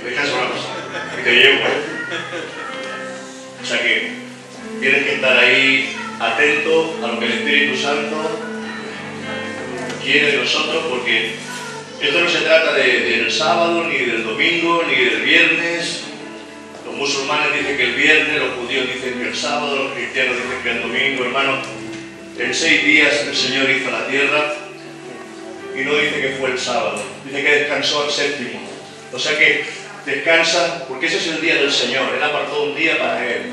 por el parque. Deja eso una cosa. Y te llevo. O sea que tienes que estar ahí atento a lo que el Espíritu Santo quiere de nosotros porque esto no se trata de- del sábado, ni del domingo, ni del viernes. Los musulmanes dicen que el viernes, los judíos dicen que el sábado, los cristianos dicen que el domingo, hermano. En seis días el Señor hizo la tierra y no dice que fue el sábado, dice que descansó al séptimo. O sea que descansa porque ese es el día del Señor, Él apartó un día para Él.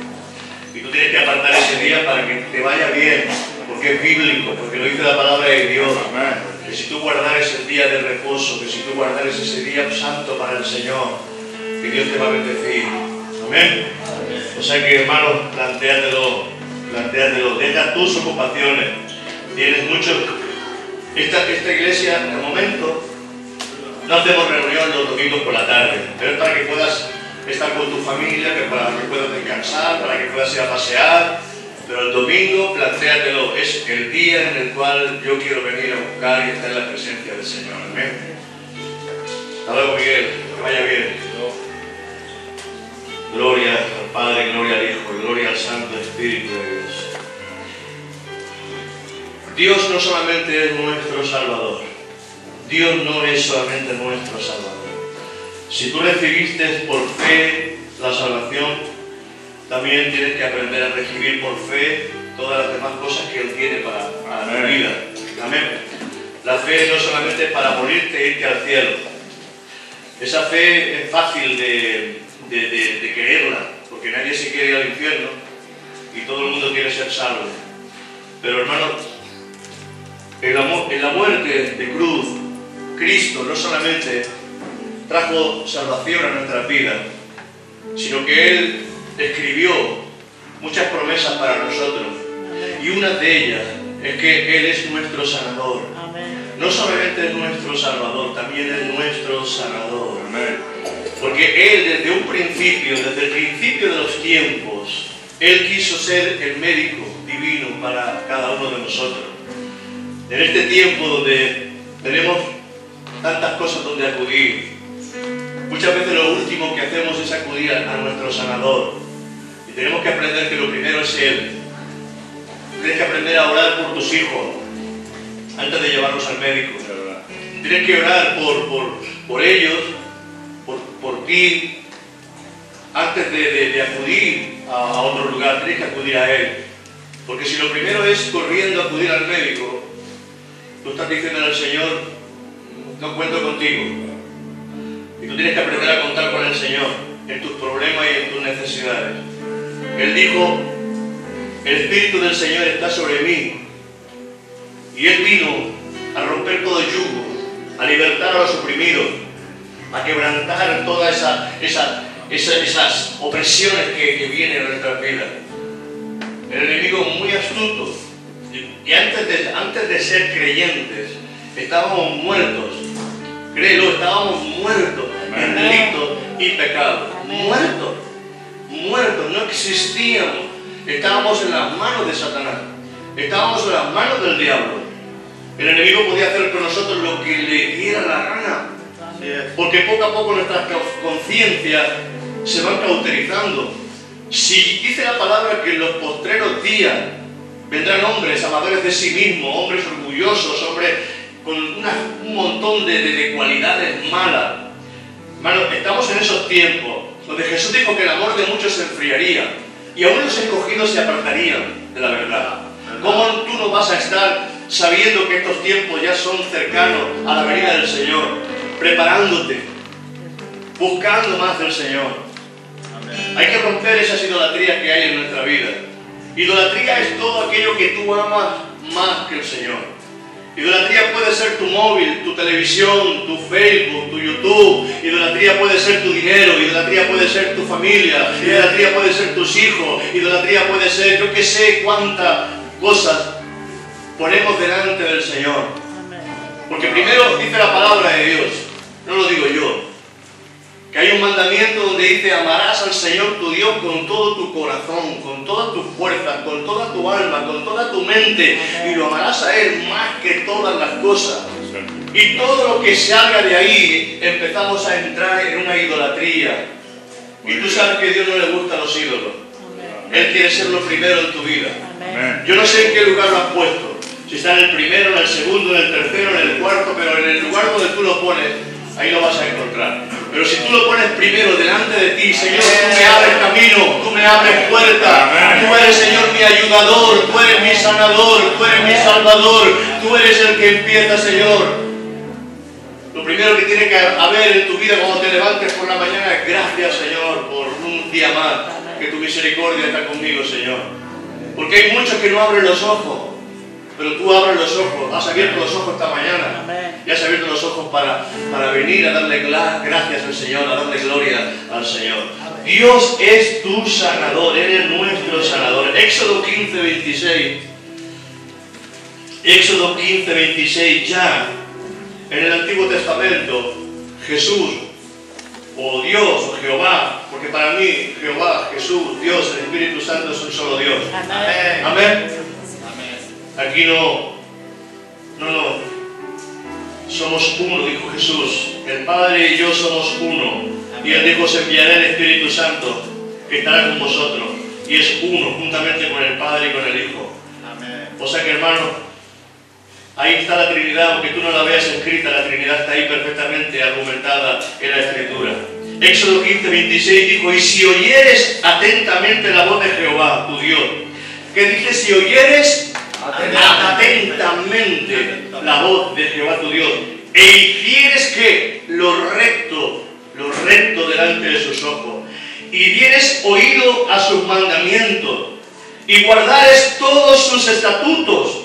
Y tú tienes que apartar ese día para que te vaya bien, porque es bíblico, porque lo dice la palabra de Dios. Que si tú guardares el día de reposo, que si tú guardares ese día santo para el Señor, que Dios te va a bendecir. Amén. O sea que hermano, plantéatelo, plantéatelo, deja tus ocupaciones. Tienes mucho. Esta, esta iglesia, de momento, no hacemos reunión los domingos por la tarde, pero es para que puedas estar con tu familia, para que puedas descansar, para que puedas ir a pasear. Pero el domingo, plantéatelo, es el día en el cual yo quiero venir a buscar y estar en la presencia del Señor. Amén. Hasta luego, Miguel, que vaya bien. Gloria al Padre, gloria al Hijo, gloria al Santo Espíritu de Dios. Dios no solamente es nuestro Salvador, Dios no es solamente nuestro Salvador. Si tú recibiste por fe la salvación, también tienes que aprender a recibir por fe todas las demás cosas que Él tiene para, para tu vida. Amén. La fe no solamente es para morirte e irte al cielo. Esa fe es fácil de, de- de- de quererla, porque nadie se quiere ir al infierno y todo el mundo quiere ser salvo. Pero hermano, en la, en la muerte de cruz, Cristo no solamente trajo salvación a nuestras vidas, sino que Él escribió muchas promesas para nosotros. Y una de ellas es que Él es nuestro sanador. No solamente es nuestro salvador, también es nuestro sanador. Porque Él desde un principio, desde el principio de los tiempos, Él quiso ser el médico divino para cada uno de nosotros. En este tiempo donde tenemos tantas cosas donde acudir, muchas veces lo último que hacemos es acudir a, nuestro sanador. Y tenemos que aprender que lo primero es Él. Tienes que aprender a orar por tus hijos antes de llevarlos al médico. Tienes que orar por, por, por ellos, por, por ti, antes de, de- de acudir a, a otro lugar, tienes que acudir a Él. Porque si lo primero es corriendo a acudir al médico, tú estás diciendo al Señor, no cuento contigo. Y tú tienes que aprender a contar con el Señor en tus problemas y en tus necesidades. Él dijo, el Espíritu del Señor está sobre mí y Él vino a romper todo yugo, a libertar a los oprimidos, a quebrantar todas esa- esa- esas opresiones que, que vienen a nuestras vidas. El enemigo muy astuto, y antes de, antes de ser creyentes, estábamos muertos. Créelo, estábamos muertos en delitos y pecados. Muertos, muertos, no existíamos. Estábamos en las manos de Satanás. Estábamos en las manos del diablo. El enemigo podía hacer con nosotros lo que le diera la gana. Porque poco a poco nuestras conciencias se van cauterizando. Si dice la palabra que en los postreros días vendrán hombres amadores de sí mismos, hombres orgullosos, hombres con una- un montón de, de- de cualidades malas, Hermano, estamos en esos tiempos donde Jesús dijo que el amor de muchos se enfriaría y aún los escogidos se apartarían de la verdad. ¿Cómo tú no vas a estar sabiendo que estos tiempos ya son cercanos a la venida del Señor? Preparándote, buscando más del Señor. Hay que romper esas idolatrías que hay en nuestra vida. Idolatría es todo aquello que tú amas más que el Señor. Idolatría puede ser tu móvil, tu televisión, tu Facebook, tu YouTube. Idolatría puede ser tu dinero. Idolatría puede ser tu familia. Idolatría puede ser tus hijos. Idolatría puede ser, yo que sé cuántas cosas ponemos delante del Señor. Porque primero dice la palabra de Dios, no lo digo yo, hay un mandamiento donde dice amarás al Señor tu Dios con todo tu corazón, con toda tu fuerza, con toda tu alma, con toda tu mente y lo amarás a Él más que todas las cosas. Y todo lo que salga de ahí empezamos a entrar en una idolatría. Y tú sabes que a Dios no le gustan los ídolos. Él quiere ser lo primero en tu vida. Yo no sé en qué lugar lo has puesto. Si está en el primero, en el segundo, en el tercero, en el cuarto, pero en el lugar donde tú lo pones, ahí lo vas a encontrar. Pero si tú lo pones primero delante de ti, Señor, tú me abres camino, tú me abres puerta, tú eres, Señor, mi ayudador, tú eres mi sanador, tú eres mi salvador, tú eres el que empieza, Señor. Lo primero que tiene que haber en tu vida cuando te levantes por la mañana es gracias, Señor, por un día más, que tu misericordia está conmigo, Señor. Porque hay muchos que no abren los ojos. Pero tú abres los ojos, has abierto los ojos esta mañana y has abierto los ojos para, para venir a darle gracias al Señor, a darle gloria al Señor. Dios es tu sanador, Él es nuestro sanador. Éxodo 15, 26. Éxodo 15, 26. Ya en el Antiguo Testamento, Jesús, o Dios, o Jehová, porque para mí Jehová, Jesús, Dios, el Espíritu Santo es un solo Dios. Amén. Amén. Aquí no, no, no. Somos uno, dijo Jesús. El Padre y yo somos uno. Y Él dijo, se enviará el Espíritu Santo, que estará con vosotros. Y es uno, juntamente con el Padre y con el Hijo. Amén. O sea que, hermano, ahí está la Trinidad, aunque tú no la veas escrita, la Trinidad está ahí perfectamente argumentada en la Escritura. Éxodo 15, 26 dijo, y si oyeres atentamente la voz de Jehová, tu Dios, que dice, si oyeres atentamente la voz de Jehová tu Dios. E hicieres que lo recto, lo recto delante de sus ojos y dieres oído a sus mandamientos y guardares todos sus estatutos,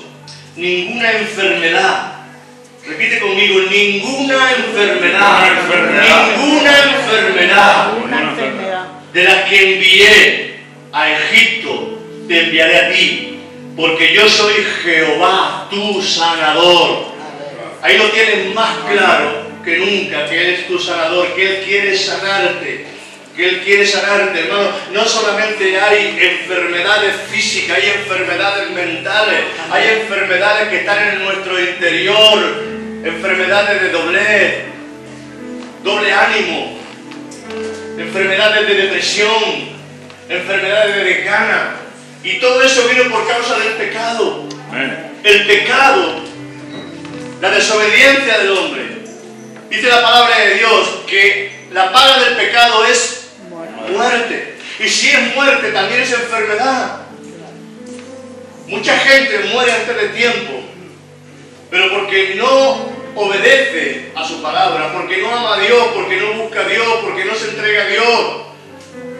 ninguna enfermedad, repite conmigo, ninguna enfermedad, ninguna enfermedad, de las que envié a Egipto, te enviaré a ti porque yo soy Jehová, tu sanador. Ahí lo tienes más claro que nunca, que Él es tu sanador, que Él quiere sanarte, que Él quiere sanarte, hermano. No solamente hay enfermedades físicas, hay enfermedades mentales, hay enfermedades que están en nuestro interior, enfermedades de doblez, doble ánimo, enfermedades de depresión, enfermedades de decana y todo eso vino por causa del pecado. El pecado, la desobediencia del hombre. Dice la palabra de Dios que la paga del pecado es muerte. Y si es muerte, también es enfermedad. Mucha gente muere antes de tiempo, pero porque no obedece a su palabra, porque no ama a Dios, porque no busca a Dios, porque no se entrega a Dios,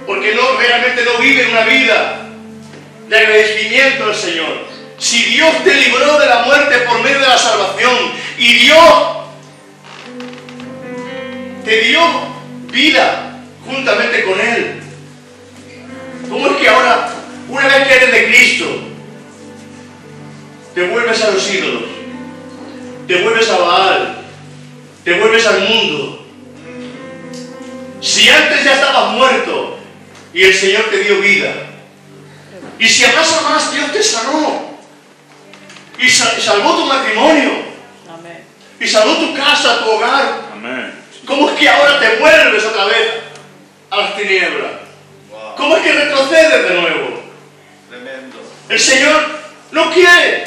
porque no realmente no vive una vida de agradecimiento al Señor. Si Dios te libró de la muerte por medio de la salvación y Dios te dio vida juntamente con Él, ¿cómo es que ahora, una vez que eres de Cristo, te vuelves a los ídolos, te vuelves a Baal, te vuelves al mundo? Si antes ya estabas muerto y el Señor te dio vida, y si amas a más, Dios te sanó. Y salvó tu matrimonio. Y salvó tu casa, tu hogar. ¿Cómo es que ahora te vuelves otra vez a las tinieblas? ¿Cómo es que retrocedes de nuevo? El Señor no quiere.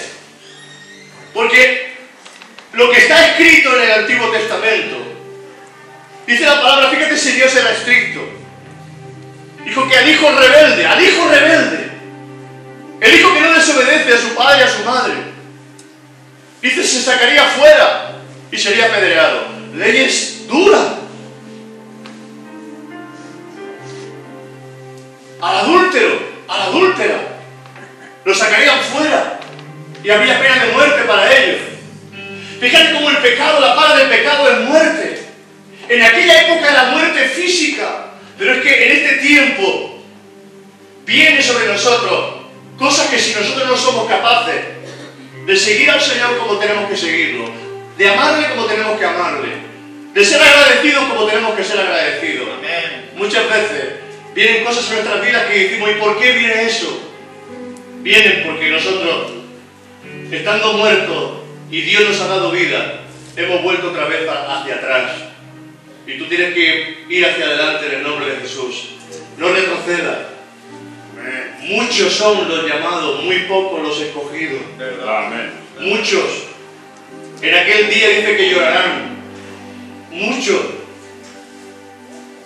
Porque lo que está escrito en el Antiguo Testamento Dice la palabra, fíjate si Dios era estricto. Dijo que al hijo rebelde, al hijo rebelde, el hijo que no desobedece a su padre y a su madre, dice se sacaría fuera y sería apedreado. Leyes duras. Al adúltero, a la adúltera, lo sacarían fuera y habría pena de muerte para ellos. Fíjate cómo el pecado, la paga del pecado es muerte. En aquella época era muerte física, pero es que en este tiempo viene sobre nosotros cosas que si nosotros no somos capaces de seguir al Señor como tenemos que seguirlo, de amarle como tenemos que amarle, de ser agradecidos como tenemos que ser agradecidos. Muchas veces vienen cosas en nuestras vidas que decimos, ¿y por qué viene eso? Vienen porque nosotros, estando muertos y Dios nos ha dado vida, hemos vuelto otra vez hacia atrás. Y tú tienes que ir hacia adelante en el nombre de Jesús. No retrocedas. Muchos son los llamados, muy pocos los escogidos. Amén. Muchos. En aquel día dice que llorarán. Muchos.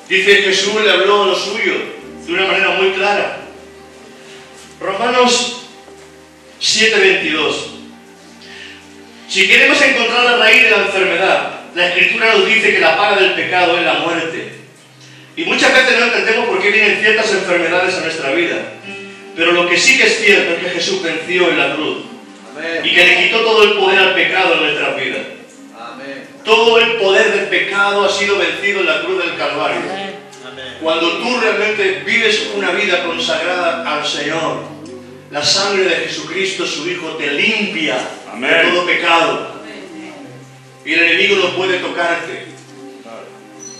Dice Jesús le habló a los suyos de una manera muy clara. Romanos 7:22. Si queremos encontrar la raíz de la enfermedad, la escritura nos dice que la paga del pecado es la muerte. Y muchas veces no entendemos por qué vienen ciertas enfermedades a nuestra vida. Pero lo que sí que es cierto es que Jesús venció en la cruz. Y que le quitó todo el poder al pecado en nuestra vida. Todo el poder del pecado ha sido vencido en la cruz del Calvario. Cuando tú realmente vives una vida consagrada al Señor, la sangre de Jesucristo, su Hijo, te limpia de todo pecado. Y el enemigo no puede tocarte.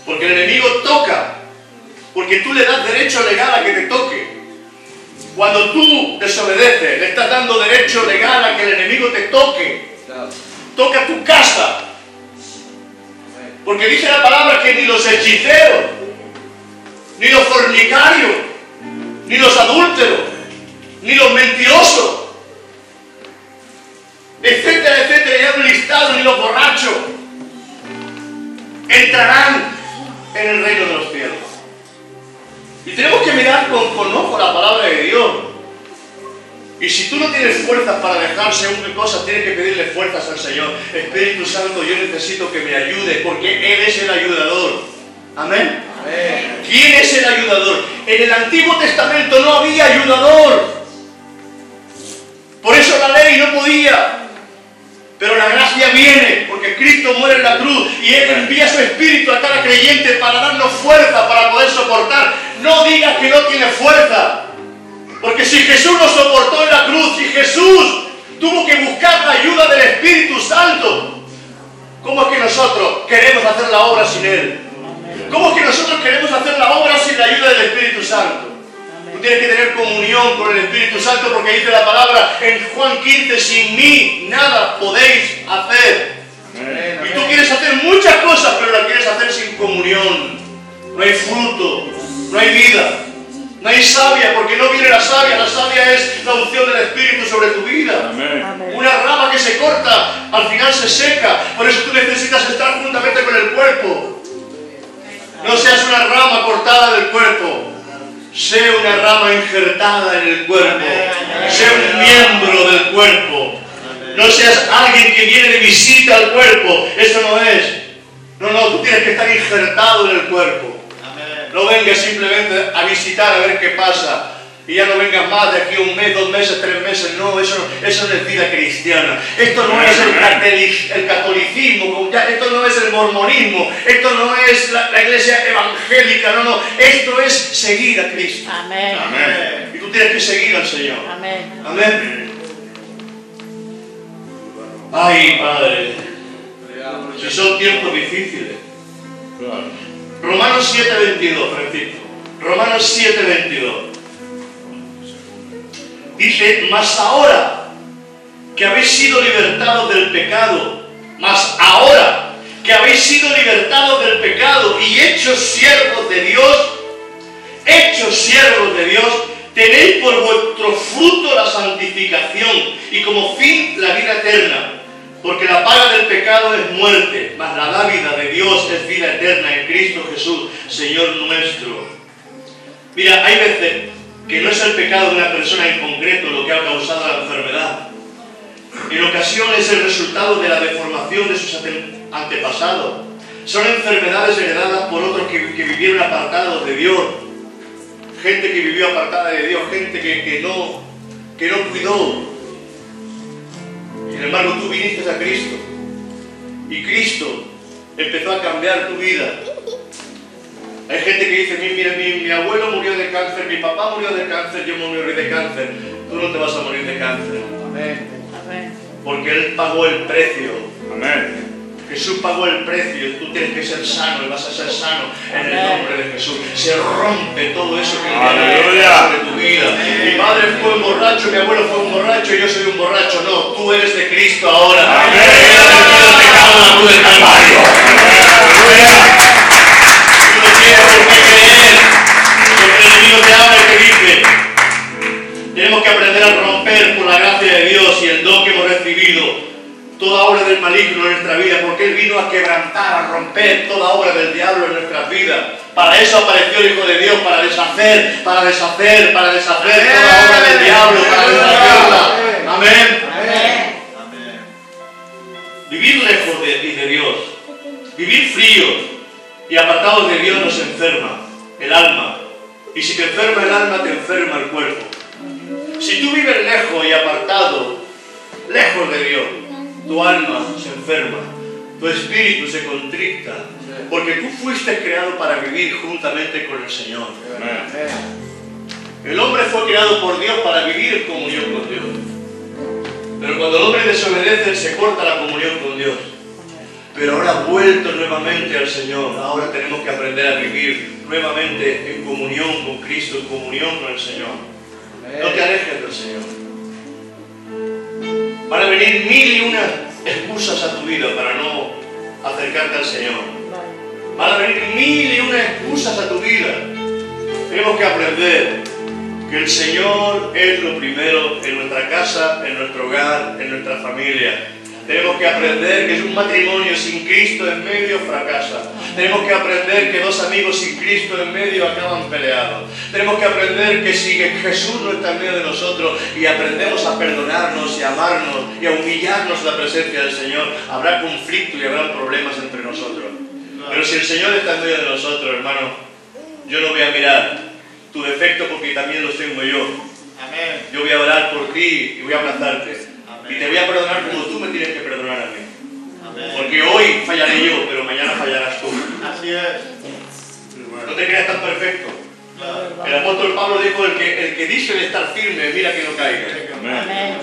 Porque el enemigo toca. Porque tú le das derecho legal a que te toque. Cuando tú desobedeces, le estás dando derecho legal a que el enemigo te toque. Toca tu casa. Porque dice la palabra que ni los hechiceros, ni los fornicarios, ni los adúlteros, ni los mentirosos, etcétera, etcétera, ya un listado, ni los borrachos, entrarán en el reino de los cielos. Y tenemos que mirar con, con ojo la palabra de Dios. Y si tú no tienes fuerzas para dejar según cosas, tienes que pedirle fuerzas al Señor. Espíritu Santo, yo necesito que me ayude, porque Él es el ayudador. Amén. Amén. ¿Quién es el ayudador? En el Antiguo Testamento no había ayudador. Por eso la ley no podía. Pero la gracia viene porque Cristo muere en la cruz y Él envía su Espíritu a cada creyente para darnos fuerza para poder soportar. No digas que no tiene fuerza. Porque si Jesús nos soportó en la cruz, si Jesús tuvo que buscar la ayuda del Espíritu Santo, ¿cómo es que nosotros queremos hacer la obra sin Él? ¿Cómo es que nosotros queremos hacer la obra sin la ayuda del Espíritu Santo? Tú tienes que tener comunión con el Espíritu Santo porque dice la palabra en Juan 15, sin mí nada podéis hacer. Amén. Y tú quieres hacer muchas cosas, pero las quieres hacer sin comunión. No hay fruto, no hay vida, no hay savia, porque no viene la savia. La savia es la unción del Espíritu sobre tu vida. Amén. Una rama que se corta, al final se seca. Por eso tú necesitas estar juntamente con el cuerpo. No seas una rama cortada del cuerpo. Sé una rama injertada en el cuerpo. Sé un miembro del cuerpo. No seas alguien que viene de visita al cuerpo. Eso no es. No, no, tú tienes que estar injertado en el cuerpo. No vengas simplemente a visitar a ver qué pasa. Y ya no vengas más de aquí un mes, dos meses, tres meses. No, eso, no- eso no es vida cristiana. Esto no es el, catoli- el catolicismo, esto no es el mormonismo, esto no es la, la iglesia evangélica, no, no. Esto es seguir a Cristo. Amén. Amén. Y tú tienes que seguir al Señor. Amén. Amén. Ay, Padre, si son tiempos difíciles. Romanos 7:22, Francisco. Romanos 7:22. Dice, mas ahora que habéis sido libertados del pecado, mas ahora que habéis sido libertados del pecado y hechos siervos de Dios, hechos siervos de Dios, tenéis por vuestro fruto la santificación y como fin la vida eterna, porque la paga del pecado es muerte, mas la dávida de Dios es vida eterna en Cristo Jesús, Señor nuestro. Mira, hay veces que no es el pecado de una persona en concreto lo que ha causado la enfermedad. En ocasiones es el resultado de la deformación de sus antepasados. Son enfermedades heredadas por otros que, vivieron apartados de Dios. Gente que vivió apartada de Dios, gente que, que no, que no cuidó. Sin embargo, tú viniste a Cristo. Y Cristo empezó a cambiar tu vida. Hay gente que dice, mira, mi, mi, abuelo murió de cáncer, mi papá murió de cáncer, yo morí de cáncer. Tú no te vas a morir de cáncer. Amén. Porque Él pagó el precio. Amén. Jesús pagó el precio, tú tienes que ser sano y vas a ser sano en el nombre de Jesús. Se rompe todo eso que Aleluya. sobre tu vida. Mi padre fue un borracho, mi abuelo fue un borracho, yo soy un borracho. No, tú eres de Cristo ahora. Amén. Tienes por qué creer lo que el enemigo te habla y te dice. Tenemos que aprender a romper por la gracia de Dios y el don que hemos recibido toda obra del maligno en nuestra vida, porque Él vino a quebrantar, a romper toda obra del diablo en nuestras vidas. Para eso apareció el Hijo de Dios, para deshacer, para deshacer, para deshacer toda obra del diablo, para deshacerla. Amén. Amén. Vivir lejos de, de Dios, vivir fríos y apartados de Dios nos enferma el alma. Y si te enferma el alma, te enferma el cuerpo. Si tú vives lejos y apartado, lejos de Dios, tu alma se enferma, tu espíritu se contricta, porque tú fuiste creado para vivir juntamente con el Señor. El hombre fue creado por Dios para vivir comunión con Dios. Pero cuando el hombre desobedece, se corta la comunión con Dios. Pero ahora vuelto nuevamente al Señor, ahora tenemos que aprender a vivir nuevamente en comunión con Cristo, en comunión con el Señor. No te alejes del Señor. Van a venir mil y una excusas a tu vida para no acercarte al Señor. Van a venir mil y una excusas a tu vida. Tenemos que aprender que el Señor es lo primero en nuestra casa, en nuestro hogar, en nuestra familia. Tenemos que aprender que un matrimonio sin Cristo en medio fracasa. Tenemos que aprender que dos amigos sin Cristo en medio acaban peleados. Tenemos que aprender que si Jesús no está en medio de nosotros y aprendemos a perdonarnos y a amarnos y a humillarnos en la presencia del Señor, habrá conflicto y habrá problemas entre nosotros. Pero si el Señor está en medio de nosotros, hermano, yo no voy a mirar tu defecto porque también lo tengo yo. Yo voy a orar por ti y voy a abrazarte. Y te voy a perdonar como tú me tienes que perdonar a mí. Amén. Porque hoy fallaré yo, pero mañana fallarás tú. Así es. No te creas tan perfecto. Claro. El apóstol Pablo dijo, el que, el que dice de estar firme, mira que no caiga. Amén.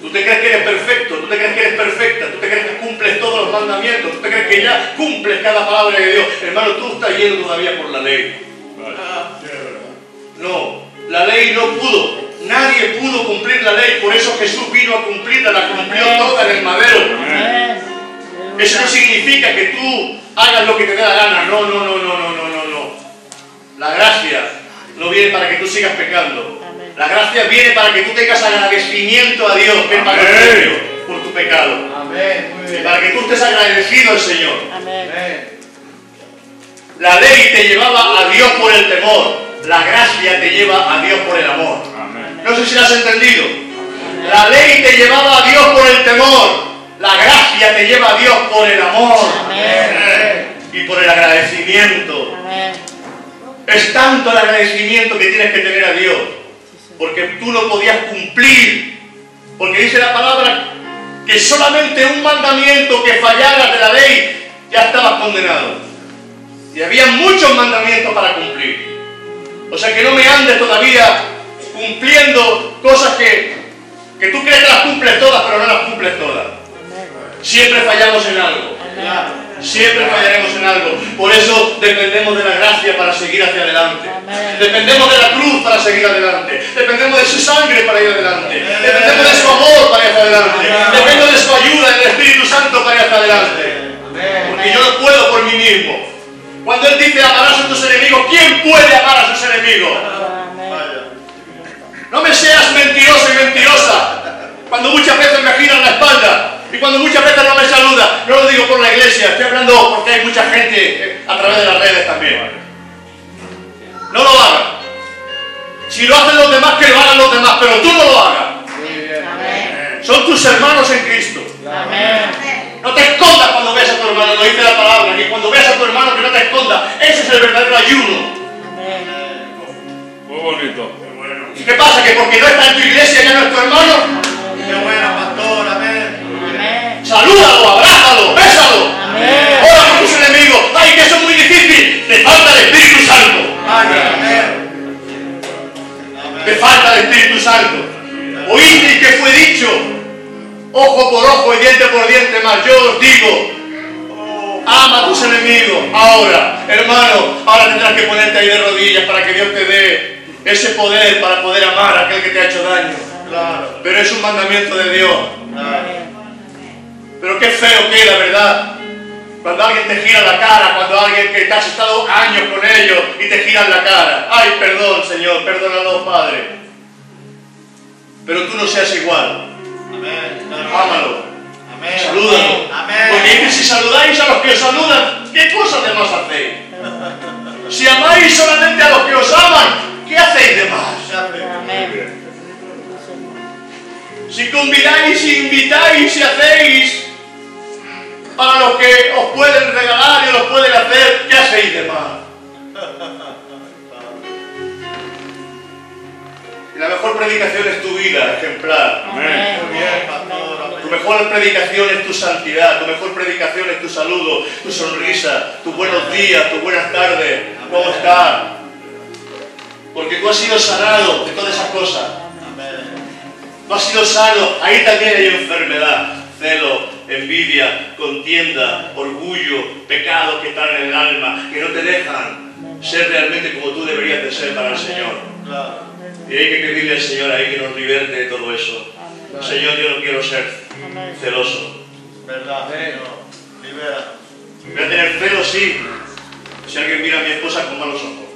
Tú te crees que eres perfecto, tú te crees que eres perfecta, tú te crees que cumples todos los mandamientos, tú te crees que ya cumples cada palabra de Dios. Hermano, tú estás lleno todavía por la ley. No, la ley no pudo. Nadie pudo cumplir la ley, por eso Jesús vino a cumplirla, la cumplió toda en el madero. Eso no significa que tú hagas lo que te dé la gana. No, no, no, no, no, no, no, no. La gracia no viene para que tú sigas pecando. La gracia viene para que tú tengas agradecimiento a Dios que pagó por tu pecado. Y para que tú estés agradecido al Señor. La ley te llevaba a Dios por el temor. La gracia te lleva a Dios por el amor. No sé si lo has entendido. La ley te llevaba a Dios por el temor. La gracia te lleva a Dios por el amor. Amén. Y por el agradecimiento. Amén. Es tanto el agradecimiento que tienes que tener a Dios. Porque tú no podías cumplir. Porque dice la palabra que solamente un mandamiento que fallara de la ley ya estabas condenado. Y había muchos mandamientos para cumplir. O sea que no me andes todavía cumpliendo cosas que, que tú crees que las cumples todas, pero no las cumples todas. Siempre fallamos en algo. Siempre fallaremos en algo. Por eso dependemos de la gracia para seguir hacia adelante. Dependemos de la cruz para seguir adelante. Dependemos de su sangre para ir adelante. Dependemos de su amor para ir hacia adelante. Dependo de su ayuda en el Espíritu Santo para ir hacia adelante. Porque yo no puedo por mí mismo. Cuando Él dice amarás a tus enemigos, ¿quién puede amar a sus enemigos? No me seas mentiroso y mentirosa. Cuando muchas veces me giran la espalda y cuando muchas veces no me saluda, no lo digo por la iglesia, estoy hablando porque hay mucha gente eh, a través de las redes también. No lo hagan. Si lo hacen los demás, que lo hagan los demás, pero tú no lo hagas. Son tus hermanos en Cristo. Amén. No te escondas cuando veas a tu hermano, lo dice la palabra, que cuando veas a tu hermano que no te escondas. Ese es el verdadero ayuno. Muy bonito. Bueno. ¿Y qué pasa? ¿Que porque no está en tu iglesia ya no es tu hermano? Qué bueno, pastor. Amén. Salúdalo, abrázalo, bésalo. Amén. Ora por tus enemigos. Ay, que eso es muy difícil. Te falta el Espíritu Santo. Amén. Te falta el Espíritu Santo. Oíste que fue dicho. Ojo por ojo y diente por diente más. Yo os digo. Ama a tus enemigos. Ahora, hermano, ahora tendrás que ponerte ahí de rodillas para que Dios te dé ese poder para poder amar a aquel que te ha hecho daño. Claro. Pero es un mandamiento de Dios. Claro. Pero qué feo queda, ¿verdad? Cuando alguien te gira la cara, cuando alguien que te has estado años con ellos y te giran la cara. Ay, perdón, Señor, perdónalo, Padre. Pero tú no seas igual. Amén. Ámalo. Amén. Salúdalo. Amén. Porque es que si saludáis a los que os saludan, ¿qué cosas de más hacéis? Si amáis solamente a los que os aman, ¿qué hacéis de más? Si convidáis, invitáis y hacéis para los que os pueden regalar y os pueden hacer, ¿qué hacéis de más? Y la mejor predicación es tu vida ejemplar. Amén. Tu mejor predicación es tu santidad, tu mejor predicación es tu saludo, tu sonrisa, tus buenos días, tus buenas tardes, ¿cómo estás? Porque tú has sido sanado de todas esas cosas. Amén. Tú has sido sano, ahí también hay enfermedad, celo, envidia, contienda, orgullo, pecados que están en el alma, que no te dejan ser realmente como tú deberías de ser para el Señor. Claro. Y hay que pedirle al Señor ahí que nos liberte de todo eso. Señor, yo no quiero ser celoso. Verdad, Señor. Libera. Voy a tener celo, sí, si alguien mira a mi esposa con malos ojos.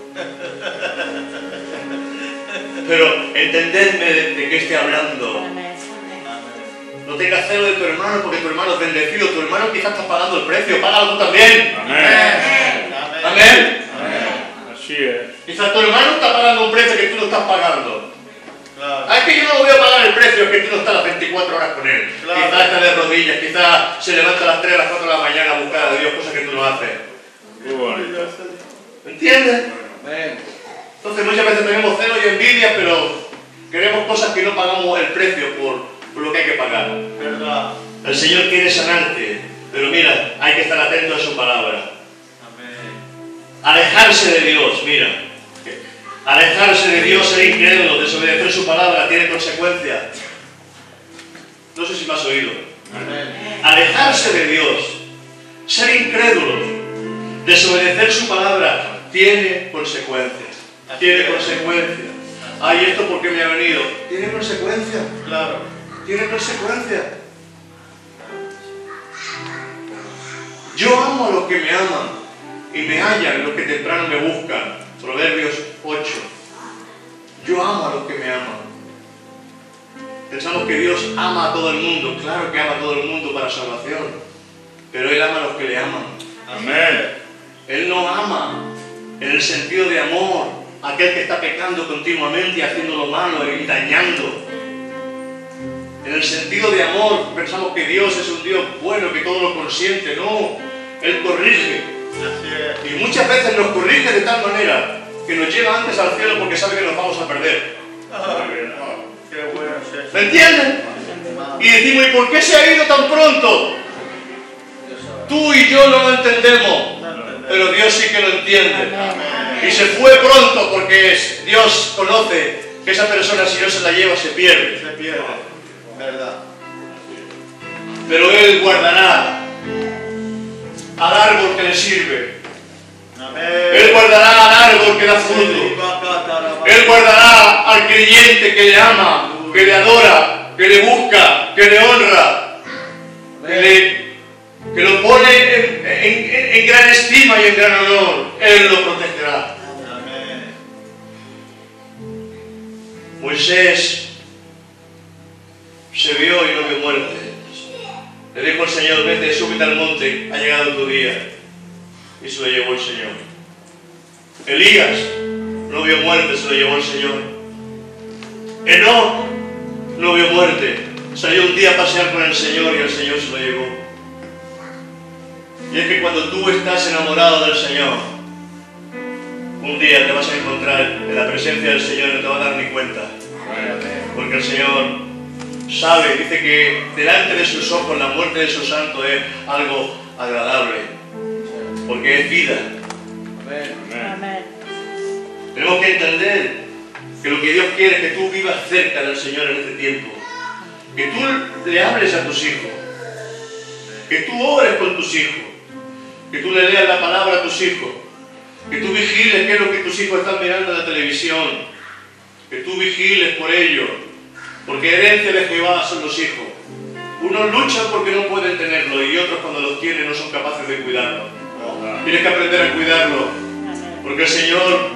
Pero entendedme de, de qué estoy hablando. No tengas celo de tu hermano porque tu hermano es bendecido. Tu hermano quizás está pagando el precio. Págalo tú también. Amén. Amén. Así es. Quizás tu hermano está pagando un precio que tú no estás pagando. Claro. Ah, es que yo no voy a pagar el precio, es que tú no estás las 24 horas con él. Claro. Quizás está de rodillas, quizás se levanta a las 3, a las 4 de la mañana a buscar a Dios, cosas que tú no haces. Muy. ¿Me entiendes? Amén. Entonces muchas veces tenemos celo y envidia, pero queremos cosas que no pagamos el precio por, por lo que hay que pagar. Verdad. El Señor quiere sanarte, pero mira, hay que estar atento a su palabra. Amén. Alejarse de Dios, mira. Alejarse de Dios, ser incrédulo, desobedecer su palabra, tiene consecuencias. No sé si me has oído. Amén. Alejarse de Dios, ser incrédulos, desobedecer su palabra, tiene consecuencias. Tiene consecuencias. Ay, ¿esto por qué me ha venido? Tiene consecuencias. Claro. Tiene consecuencias. Yo amo a los que me aman y me hallan los que temprano me buscan. Proverbios 8. Yo amo a los que me aman. Pensamos que Dios ama a todo el mundo. Claro que ama a todo el mundo para salvación. Pero Él ama a los que le aman. Amén. Él no ama en el sentido de amor aquel que está pecando continuamente y haciendo lo malo y dañando. En el sentido de amor pensamos que Dios es un Dios bueno, que todo lo consiente. No, Él corrige. Y muchas veces nos corrige de tal manera que nos lleva antes al cielo porque sabe que nos vamos a perder. ¿Me entienden? Y decimos, ¿y por qué se ha ido tan pronto? Tú y yo no lo entendemos, pero Dios sí que lo entiende. Y se fue pronto porque es- Dios conoce que esa persona si no se la lleva se pierde. Se pierde. Verdad. Pero Él guardará al árbol que le sirve. Él guardará al árbol que da fruto. Él guardará al creyente que le ama, que le adora, que le busca, que le honra, que, le- que lo pone en, en- en gran estima y en gran honor. Él lo protegerá. Amén. Moisés se vio y no vio muerte. Le dijo el Señor, vete, sube súbete al monte, ha llegado tu día. Y se lo llevó el Señor. Elías no vio muerte, se lo llevó el Señor. Enoch no vio muerte, salió un día a pasear con el Señor y el Señor se lo llevó. Y es que cuando tú estás enamorado del Señor, un día te vas a encontrar en la presencia del Señor y no te vas a dar ni cuenta. Porque el Señor sabe, dice que delante de sus ojos la muerte de su santo es algo agradable. Porque es vida. Amén. Tenemos que entender que lo que Dios quiere es que tú vivas cerca del Señor en este tiempo. Que tú le hables a tus hijos. Que tú ores con tus hijos. Que tú le leas la palabra a tus hijos. Que tú vigiles qué es lo que tus hijos están mirando en la televisión. Que tú vigiles por ellos. Porque herencia de Jehová son los hijos. Unos luchan porque no pueden tenerlo y otros cuando los tienen no son capaces de cuidarlo. Tienes que aprender a cuidarlo. Porque el Señor,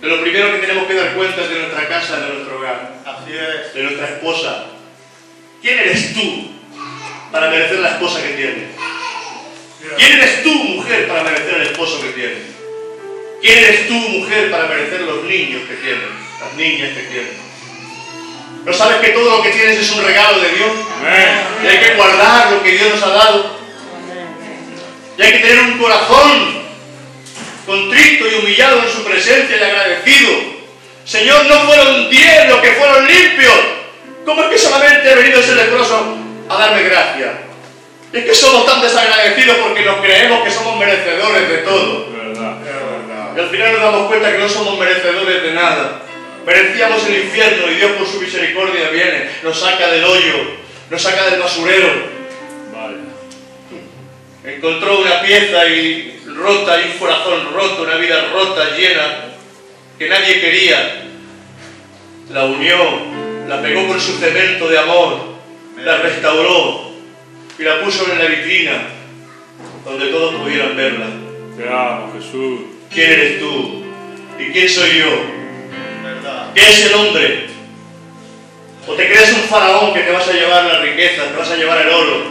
de lo primero que tenemos que dar cuenta es de nuestra casa, de nuestro hogar, Así es. de nuestra esposa. ¿Quién eres tú para merecer la esposa que tienes? ¿Quién eres tú, mujer, para merecer el esposo que tienes? ¿Quién eres tú, mujer, para merecer los niños que tienes? Las niñas que tienes. ¿No sabes que todo lo que tienes es un regalo de Dios? Y hay que guardar lo que Dios nos ha dado. Y hay que tener un corazón contrito y humillado en su presencia y agradecido. Señor, no fueron diez los que fueron limpios. ¿Cómo es que solamente ha venido ese leproso a darme gracia? Es que somos tan desagradecidos porque nos creemos que somos merecedores de todo. Verdad. Y al final nos damos cuenta que no somos merecedores de nada. Merecíamos el infierno y Dios por su misericordia viene, nos saca del hoyo, nos saca del basurero. Vale. Encontró una pieza y rota y un corazón roto, una vida rota, llena, que nadie quería. La unió, la pegó con su cemento de amor, la restauró y la puso en la vitrina donde todos pudieran verla. Te amo, Jesús. ¿Quién eres tú? ¿Y quién soy yo? ¿Qué es el hombre? ¿O te crees un faraón que te vas a llevar la riqueza, te vas a llevar el oro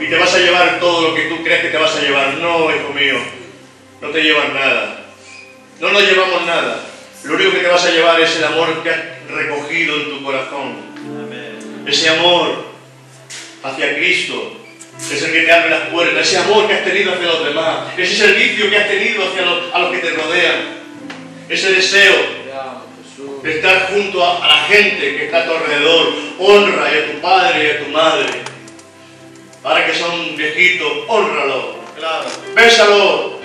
y te vas a llevar todo lo que tú crees que te vas a llevar? No, hijo mío, no te llevas nada. No nos llevamos nada. Lo único que te vas a llevar es el amor que has recogido en tu corazón. Amén. Ese amor hacia Cristo es el que te abre las puertas. Ese amor que has tenido hacia los demás. Ese servicio que has tenido hacia los, a los que te rodean. Ese deseo de estar junto a, a la gente que está a tu alrededor. Honra a tu padre y a tu madre. Ahora que son viejitos, honralo. Claro. Bésalo.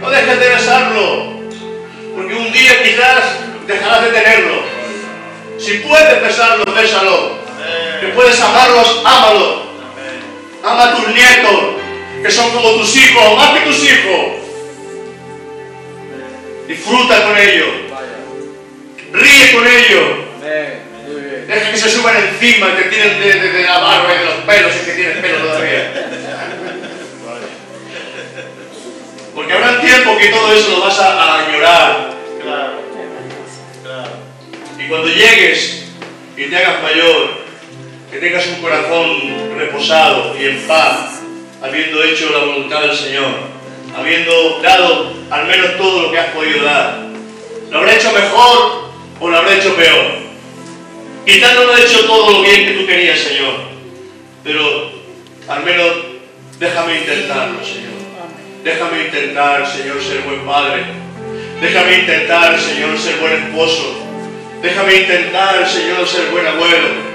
No dejes de besarlo. Porque un día quizás dejarás de tenerlo. Si puedes besarlo, bésalo. Amén. puedes amarlos, ámalo. Ama a tus nietos, que son como tus hijos, más que tus hijos. Disfruta con ellos. Ríe con ellos. Deja que se suban encima y te tiren de, de- de la barba y de los pelos, si es que tienes pelo todavía. Porque habrá tiempo que todo eso lo vas a, a. Claro. Claro. Y cuando llegues y te hagas mayor, que tengas un corazón reposado y en paz, habiendo hecho la voluntad del Señor, habiendo dado al menos todo lo que has podido dar. ¿Lo habré hecho mejor o lo habré hecho peor? Quizás no lo he hecho todo lo bien que tú querías, Señor, pero al menos déjame intentarlo, Señor. Déjame intentar, Señor, ser buen padre. Déjame intentar, Señor, ser buen esposo. Déjame intentar, Señor, ser buen abuelo.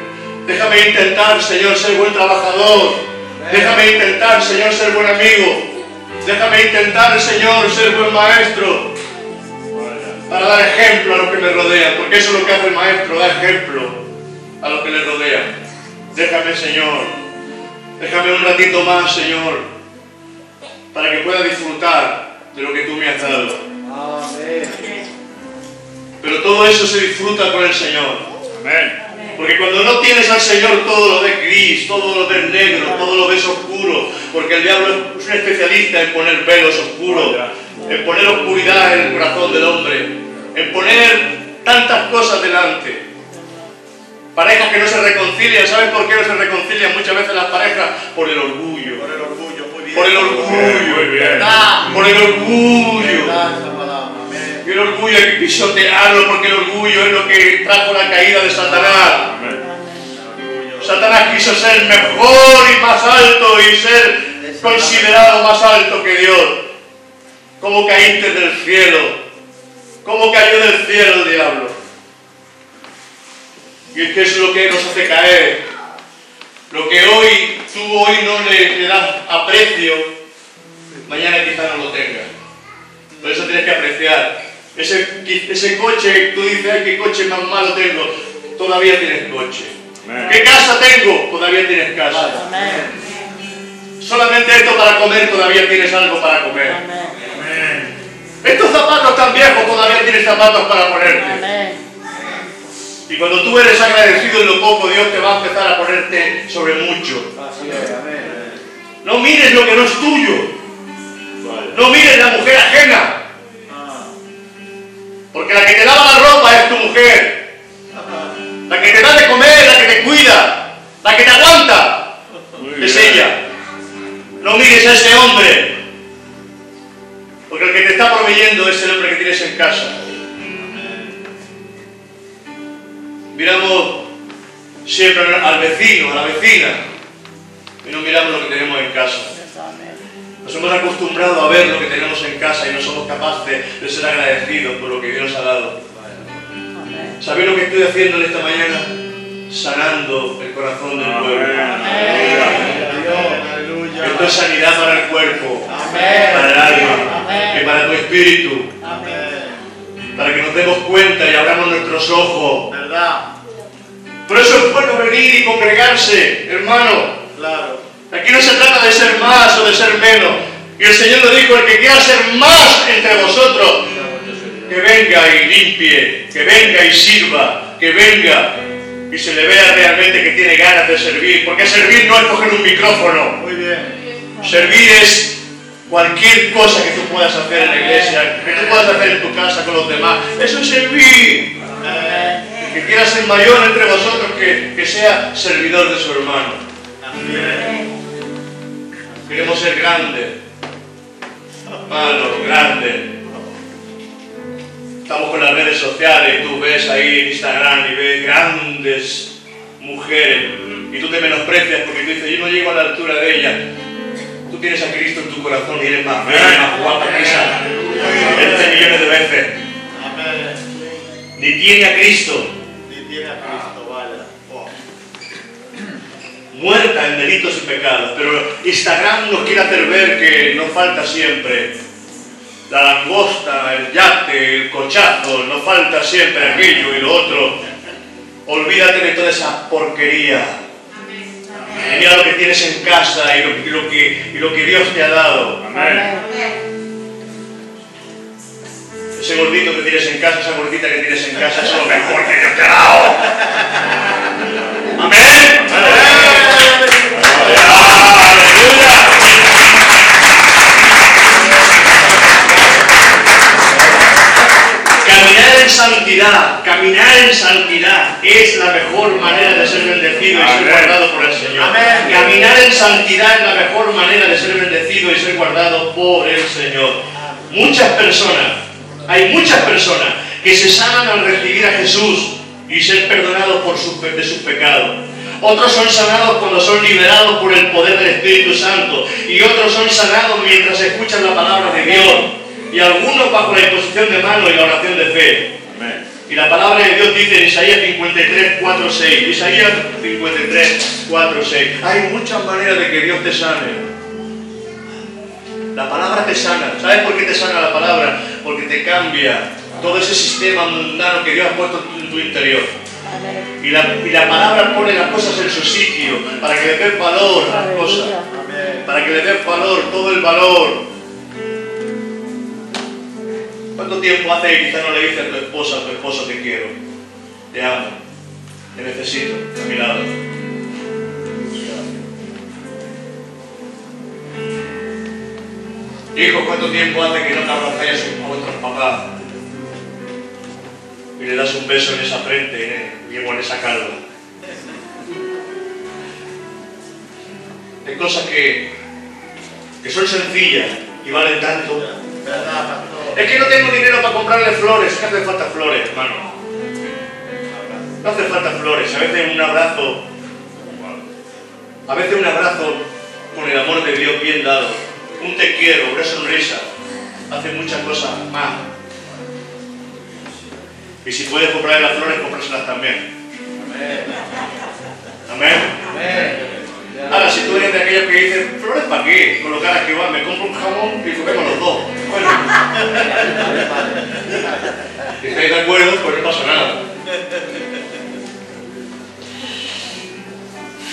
Déjame intentar, Señor, ser buen trabajador. Déjame intentar, Señor, ser buen amigo. Déjame intentar, Señor, ser buen maestro. Para dar ejemplo a los que me rodean. Porque eso es lo que hace el maestro, da ejemplo a los que le rodean. Déjame, Señor. Déjame un ratito más, Señor. Para que pueda disfrutar de lo que tú me has dado. Pero todo eso se disfruta con el Señor. Amén. Porque cuando no tienes al Señor todo lo ves gris, todo lo ves negro, todo lo ves oscuro. Porque el diablo es un especialista en poner velos oscuros, en poner oscuridad en el corazón del hombre, en poner tantas cosas delante. Parejas que no se reconcilian, ¿sabes por qué no se reconcilian muchas veces las parejas? Por el orgullo. Por el orgullo bien. por el orgullo, Muy bien. Por el orgullo. Y el orgullo hay que pisotearlo porque el orgullo es lo que trajo la caída de Satanás. Satanás quiso ser mejor y más alto y ser considerado más alto que Dios. ¿Cómo caíste del cielo? ¿Cómo cayó del cielo el diablo? ¿Y qué es lo que nos hace caer? Lo que hoy, tú hoy no le, le das aprecio, mañana quizá no lo tengas. Por eso tienes que apreciar. Ese, ese coche, tú dices, ay, qué coche más malo tengo. Todavía tienes coche. ¿Qué casa tengo? Todavía tienes casa. Solamente esto para comer, todavía tienes algo para comer. Estos zapatos tan viejos, todavía tienes zapatos para ponerte. Y cuando tú eres agradecido en lo poco, Dios te va a empezar a ponerte sobre mucho. Así es. Amén. No mires lo que no es tuyo. No mires la mujer ajena. Porque la que te lava la ropa es tu mujer. La que te da de comer, la que te cuida. La que te aguanta. Es ella. No mires a ese hombre. Porque el que te está proveyendo es el hombre que tienes en casa. Miramos siempre al vecino, a la vecina. Y no miramos lo que tenemos en casa. Nos hemos acostumbrado a ver lo que tenemos en casa y no somos capaces de, ser agradecidos por lo que Dios nos ha dado. ¿Sabéis lo que estoy haciendo en esta mañana? Sanando el corazón del pueblo. Esto es sanidad para el cuerpo, para el alma y para tu espíritu. Para que nos demos cuenta y abramos nuestros ojos. Por eso es bueno venir y congregarse, hermano. Claro. Aquí no se trata de ser más o de ser menos. Y el Señor lo dijo, el que quiera ser más entre vosotros, que venga y limpie, que venga y sirva, que venga y se le vea realmente que tiene ganas de servir. Porque servir no es coger un micrófono. Muy bien. Servir es cualquier cosa que tú puedas hacer en la iglesia, que tú puedas hacer en tu casa con los demás. Eso es servir. Amén. El que quiera ser mayor entre vosotros, que, que sea servidor de su hermano. Es. Queremos ser grandes. Hermano, grandes. Estamos con las redes sociales, tú ves ahí en Instagram y ves grandes mujeres y tú te menosprecias porque tú dices, yo no llego a la altura de ella. Tú tienes a Cristo en tu corazón y eres más bella, más guapa que esa. 20 millones de veces. Ni tiene a Cristo. Ni tiene a Cristo. Muerta en delitos y pecados, pero Instagram nos quiere hacer ver que nos falta siempre la langosta, el yate, el cochazo, nos falta siempre aquello y lo otro. Olvídate de toda esa porquería. Y mira lo que tienes en casa y lo, y lo que, y lo que Dios te ha dado. Amén. Ese gordito que tienes en casa, esa gordita que tienes en casa, es lo mejor que Dios te ha dado. Amén. Santidad, caminar en santidad es la mejor manera de ser bendecido y ser guardado por el Señor. Caminar en santidad es la mejor manera de ser bendecido y ser guardado por el Señor. Muchas personas, hay muchas personas que se sanan al recibir a Jesús y ser perdonados por sus, de sus pecados. Otros son sanados cuando son liberados por el poder del Espíritu Santo. Y otros son sanados mientras escuchan la palabra de Dios. Y algunos bajo la imposición de mano y la oración de fe. Y la palabra de Dios dice en Isaías 53, 4, 6. Isaías 53, 4, 6. Hay muchas maneras de que Dios te sane. La palabra te sana. ¿Sabes por qué te sana la palabra? Porque te cambia todo ese sistema mundano que Dios ha puesto en tu interior. Y la, y la palabra pone las cosas en su sitio para que le des valor a las cosas. Para que le des valor, todo el valor. ¿Cuánto tiempo hace que quizá no le dices a tu esposa, a tu esposo te quiero? Te amo. Te necesito a mi lado. Hijo, ¿cuánto tiempo hace que no te abrazáis a vuestros papás? Y le das un beso en esa frente y en esa calva. Hay cosas que que son sencillas y valen tanto. Es que no tengo dinero para comprarle flores, que hace falta flores, hermano. No hace falta flores, a veces un abrazo, a veces un abrazo con el amor de Dios bien dado, un te quiero, una sonrisa, hace muchas cosas más. Y si puedes comprarle las flores, cómpraselas también. Amén. Amén. Ahora, si tú eres de aquellos que dicen, flores para qué, colocar a Jehová, me compro un jamón y comemos los dos. Bueno, si estáis de acuerdo, pues no pasa nada.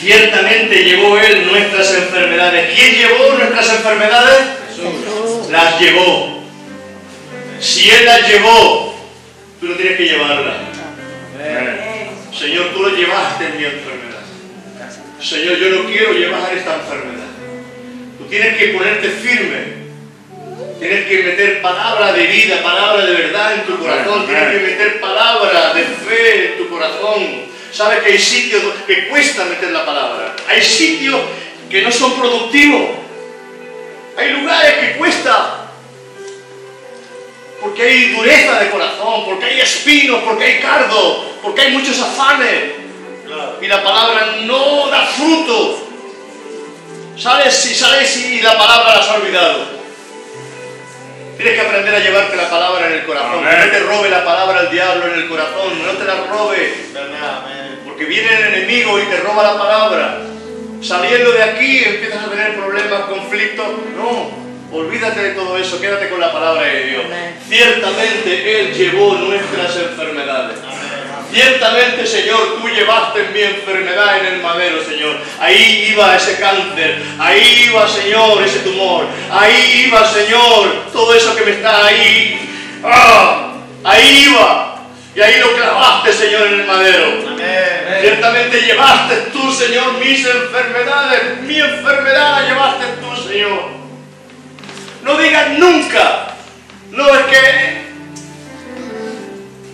Ciertamente llevó Él nuestras enfermedades. ¿Quién llevó nuestras enfermedades? Jesús. Las llevó. Si Él las llevó, tú no tienes que llevarlas. Señor, tú lo llevaste en mi enfermedad. Señor, yo no quiero llevar esta enfermedad. Tú tienes que ponerte firme. Tienes que meter palabra de vida, palabra de verdad en tu corazón. Tienes que meter palabra de fe en tu corazón. Sabes que hay sitios que cuesta meter la palabra. Hay sitios que no son productivos. Hay lugares que cuesta. Porque hay dureza de corazón, porque hay espinos, porque hay cardo, porque hay muchos afanes. Y la palabra no da fruto. Sales y sales y la palabra la has olvidado. Tienes que aprender a llevarte la palabra en el corazón. Que no te robe la palabra el diablo en el corazón, no te la robe. Porque viene el enemigo y te roba la palabra. Saliendo de aquí empiezas a tener problemas, conflictos. No, olvídate de todo eso, quédate con la palabra de Dios. Amén. Ciertamente Él llevó nuestras enfermedades. Amén. Ciertamente, Señor, tú llevaste mi enfermedad en el madero, Señor. Ahí iba ese cáncer, ahí iba, Señor, ese tumor, ahí iba, Señor, todo eso que me está ahí. ¡Ah! Ahí iba. Y ahí lo clavaste, Señor, en el madero. Amén. Ciertamente llevaste tú, Señor, mis enfermedades. Mi enfermedad la llevaste tú, Señor. No digas nunca. No, es que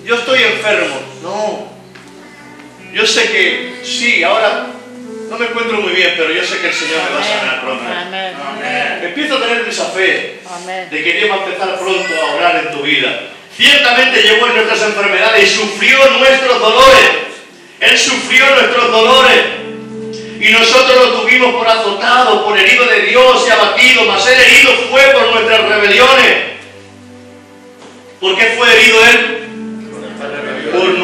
yo estoy enfermo. No. Yo sé que sí, ahora no me encuentro muy bien, pero yo sé que el Señor me va a sanar pronto. Amén. Empiezo a tener esa fe Amén. de que Dios va a empezar pronto a obrar en tu vida. Ciertamente llevó en nuestras enfermedades y sufrió nuestros dolores. Él sufrió nuestros dolores. Y nosotros lo tuvimos por azotado, por herido de Dios y abatido, mas Él herido fue por nuestras rebeliones. ¿Por qué fue herido Él?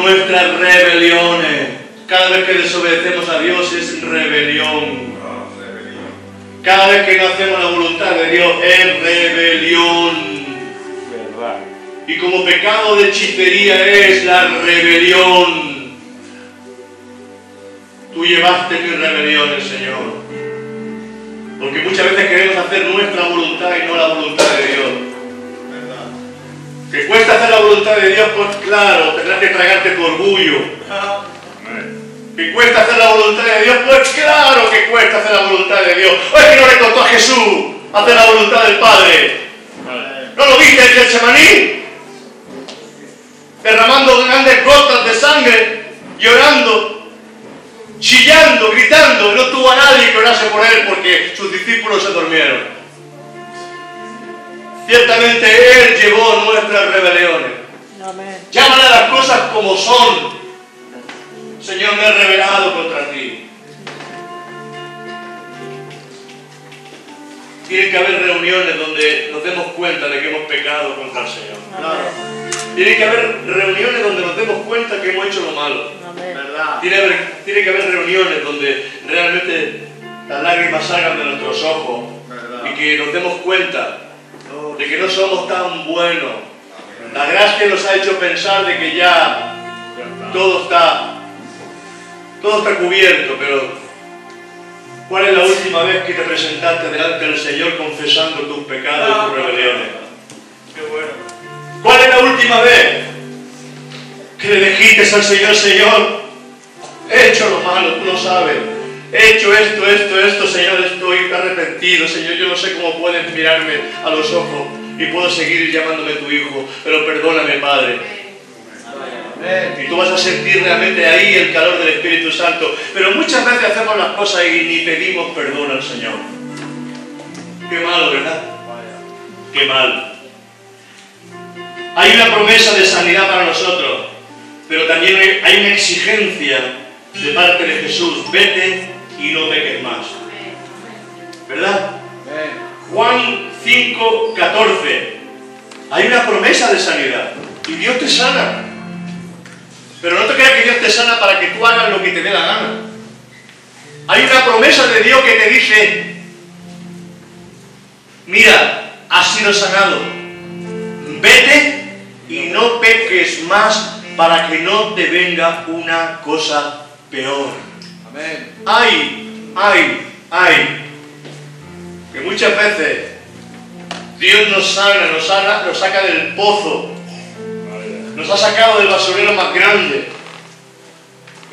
Nuestras rebeliones. Cada vez que desobedecemos a Dios es rebelión. Cada vez que no hacemos la voluntad de Dios es rebelión. Y como pecado de hechicería es la rebelión. Tú llevaste mis rebeliones, Señor. Porque muchas veces queremos hacer nuestra voluntad y no la voluntad de Dios. ¿Que cuesta hacer la voluntad de Dios? Pues claro, tendrás que tragarte tu orgullo. ¿Que cuesta hacer la voluntad de Dios? Pues claro que cuesta hacer la voluntad de Dios. ¿O es que no le costó a Jesús hacer la voluntad del Padre? ¿No lo viste en Getsemaní? Derramando grandes gotas de sangre, llorando, chillando, gritando. No tuvo a nadie que orase por él porque sus discípulos se durmieron. Ciertamente Él llevó nuestras rebeliones. Amén. Llámale a las cosas como son. Señor, me he rebelado contra ti. Tiene que haber reuniones donde nos demos cuenta de que hemos pecado contra el Señor. Amén. Tiene que haber reuniones donde nos demos cuenta que hemos hecho lo malo. Amén. ¿Verdad? Tiene, tiene que haber reuniones donde realmente las lágrimas salgan de nuestros ojos ¿Verdad? y que nos demos cuenta de que no somos tan buenos. La gracia nos ha hecho pensar de que ya todo está, todo está cubierto, pero ¿cuál es la última vez que te presentaste delante del Señor confesando tus pecados y tus rebeliones? ¿Cuál es la última vez que le dijiste al Señor, Señor, he hecho lo malo, tú lo sabes, he hecho esto, esto, esto, Señor, estoy arrepentido, Señor, yo no sé cómo puedes mirarme a los ojos y puedo seguir llamándome tu hijo, pero perdóname, Padre. Y tú vas a sentir realmente ahí el calor del Espíritu Santo. Pero muchas veces hacemos las cosas y ni pedimos perdón al Señor. Qué malo, ¿verdad? Qué mal. Hay una promesa de sanidad para nosotros, pero también hay una exigencia de parte de Jesús. Vete y no peques más. ¿Verdad? Juan 5, 14. Hay una promesa de sanidad y Dios te sana. Pero no te creas que Dios te sana para que tú hagas lo que te dé la gana. Hay una promesa de Dios que te dice, mira, has sido sanado. Vete y no peques más para que no te venga una cosa peor. Amén. Ay, ay, ay. Que muchas veces Dios nos sana, nos, sana, nos saca del pozo, nos ha sacado del basurero más grande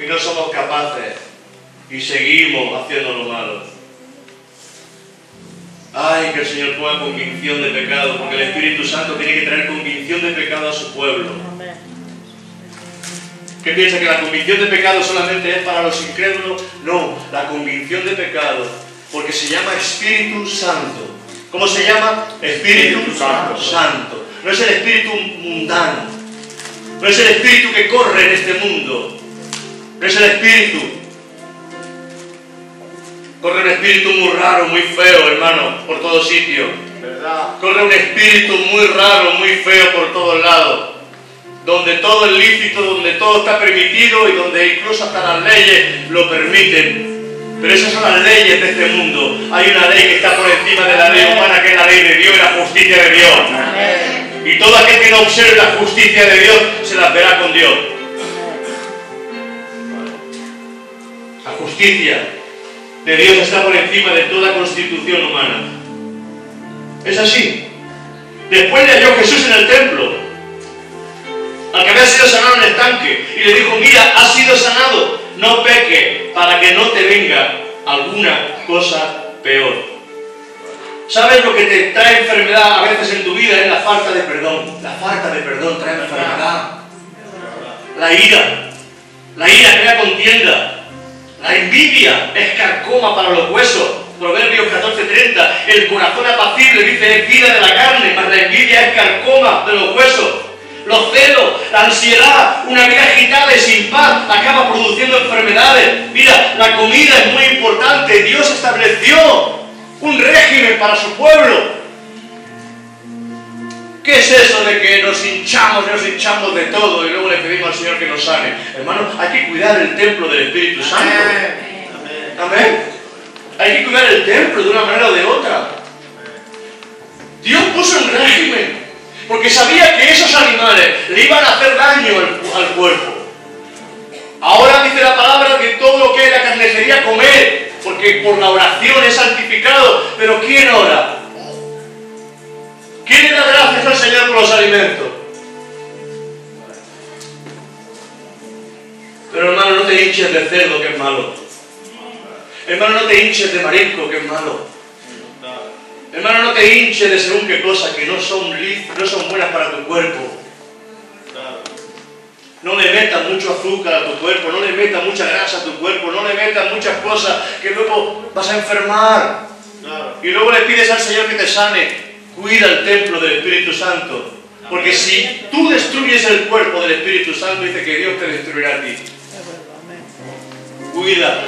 y no somos capaces y seguimos haciendo lo malo. Ay, que el Señor ponga convicción de pecado, porque el Espíritu Santo tiene que traer convicción de pecado a su pueblo. Amén. ¿Qué piensa que la convicción de pecado solamente es para los incrédulos? No, la convicción de pecado, porque se llama Espíritu Santo. ¿Cómo se llama? Espíritu, Espíritu Santo. Santo. No es el espíritu mundano. No es el espíritu que corre en este mundo. No es el espíritu. Corre un espíritu muy raro, muy feo, hermano, por todos sitios. ¿Verdad? Corre un espíritu muy raro, muy feo por todos lados. Donde todo es lícito, donde todo está permitido y donde incluso hasta las leyes lo permiten. Pero esas son las leyes de este mundo. Hay una ley que está por encima de la ley humana, que es la ley de Dios y la justicia de Dios. Y todo aquel que no observe la justicia de Dios se las verá con Dios. La justicia de Dios está por encima de toda constitución humana. Es así. Después le halló Jesús en el templo, al que había sido sanado en el estanque, y le dijo, mira, has sido sanado, no peque para que no te venga alguna cosa peor. ¿Sabes lo que te trae enfermedad a veces en tu vida? Es la falta de perdón. La falta de perdón trae enfermedad. La ira. La ira crea contienda. La envidia es carcoma para los huesos. Proverbios 14:30. El corazón apacible dice es vida de la carne, mas la envidia es carcoma de los huesos. Los celos, la ansiedad, una vida agitada y sin paz acaba produciendo enfermedades. Mira, la comida es muy importante. Dios estableció un régimen para su pueblo. ¿Qué es eso de que nos hinchamos, nos hinchamos de todo y luego le pedimos al Señor que nos sane? Hermano, hay que cuidar el templo del Espíritu Santo. Amén. Amén. Hay que cuidar el templo de una manera o de otra. Dios puso un régimen porque sabía que esos animales le iban a hacer daño al, cuerpo. Ahora dice la palabra que todo lo que es la carnicería comer, porque por la oración es santificado. Pero ¿quién ora? ¿Quién le da gracias al Señor por los alimentos? Pero hermano, no te hinches de cerdo, que es malo. Hermano, no te hinches de marisco, que es malo. Hermano, no te hinches de según qué cosas que no son, no son buenas para tu cuerpo. No le metas mucho azúcar a tu cuerpo, no le metas mucha grasa a tu cuerpo, no le metas muchas cosas que luego vas a enfermar. Y luego le pides al Señor que te sane. Cuida el templo del Espíritu Santo. Porque si tú destruyes el cuerpo del Espíritu Santo, dice que Dios te destruirá a ti. Cuida.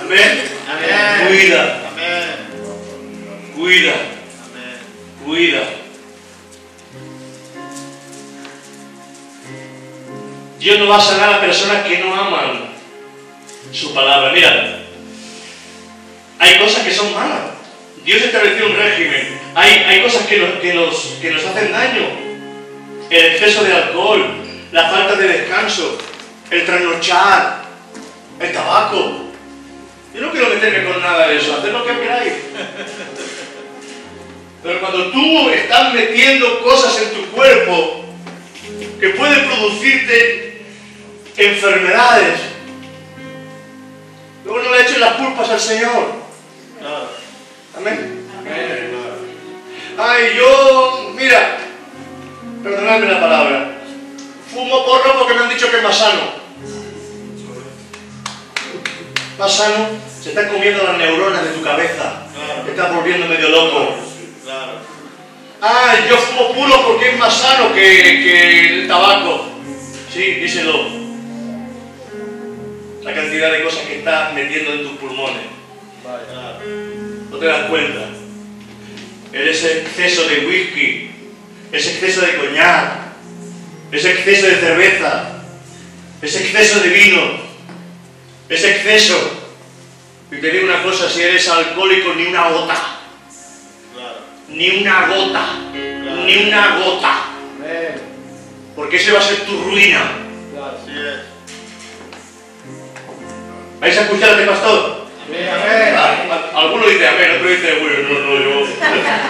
Amén. Amén. Cuida. Amén. Cuida. Cuida. Dios no va a sanar a personas que no aman su palabra. Mira, hay cosas que son malas. Dios estableció un régimen. Hay, hay cosas que nos, que, nos, que nos hacen daño. El exceso de alcohol, la falta de descanso, el trasnochar, el tabaco. Yo no quiero meterme con nada de eso, haced lo que queráis. Pero cuando tú estás metiendo cosas en tu cuerpo que pueden producirte enfermedades, luego no le eches las culpas al Señor. Amén. Ay, yo, mira, perdonadme la palabra, fumo porro porque me han dicho que es más sano. Más sano, se están comiendo las neuronas de tu cabeza. Te estás volviendo medio loco. Ah, yo fumo puro porque es más sano que, que el tabaco. Sí, díselo. La cantidad de cosas que estás metiendo en tus pulmones. No te das cuenta. Ese exceso de whisky, ese exceso de coñac, ese exceso de cerveza, ese exceso de vino, ese exceso. Y te digo una cosa, si eres alcohólico, ni una gota. Ni una gota, ni una gota. Amén. Porque ese va a ser tu ruina. Claro. Así es. ¿Vais a escuchar a pastor? Amén. Amén. A- a- Alguno dice amén, otro dice, bueno, no, no, yo,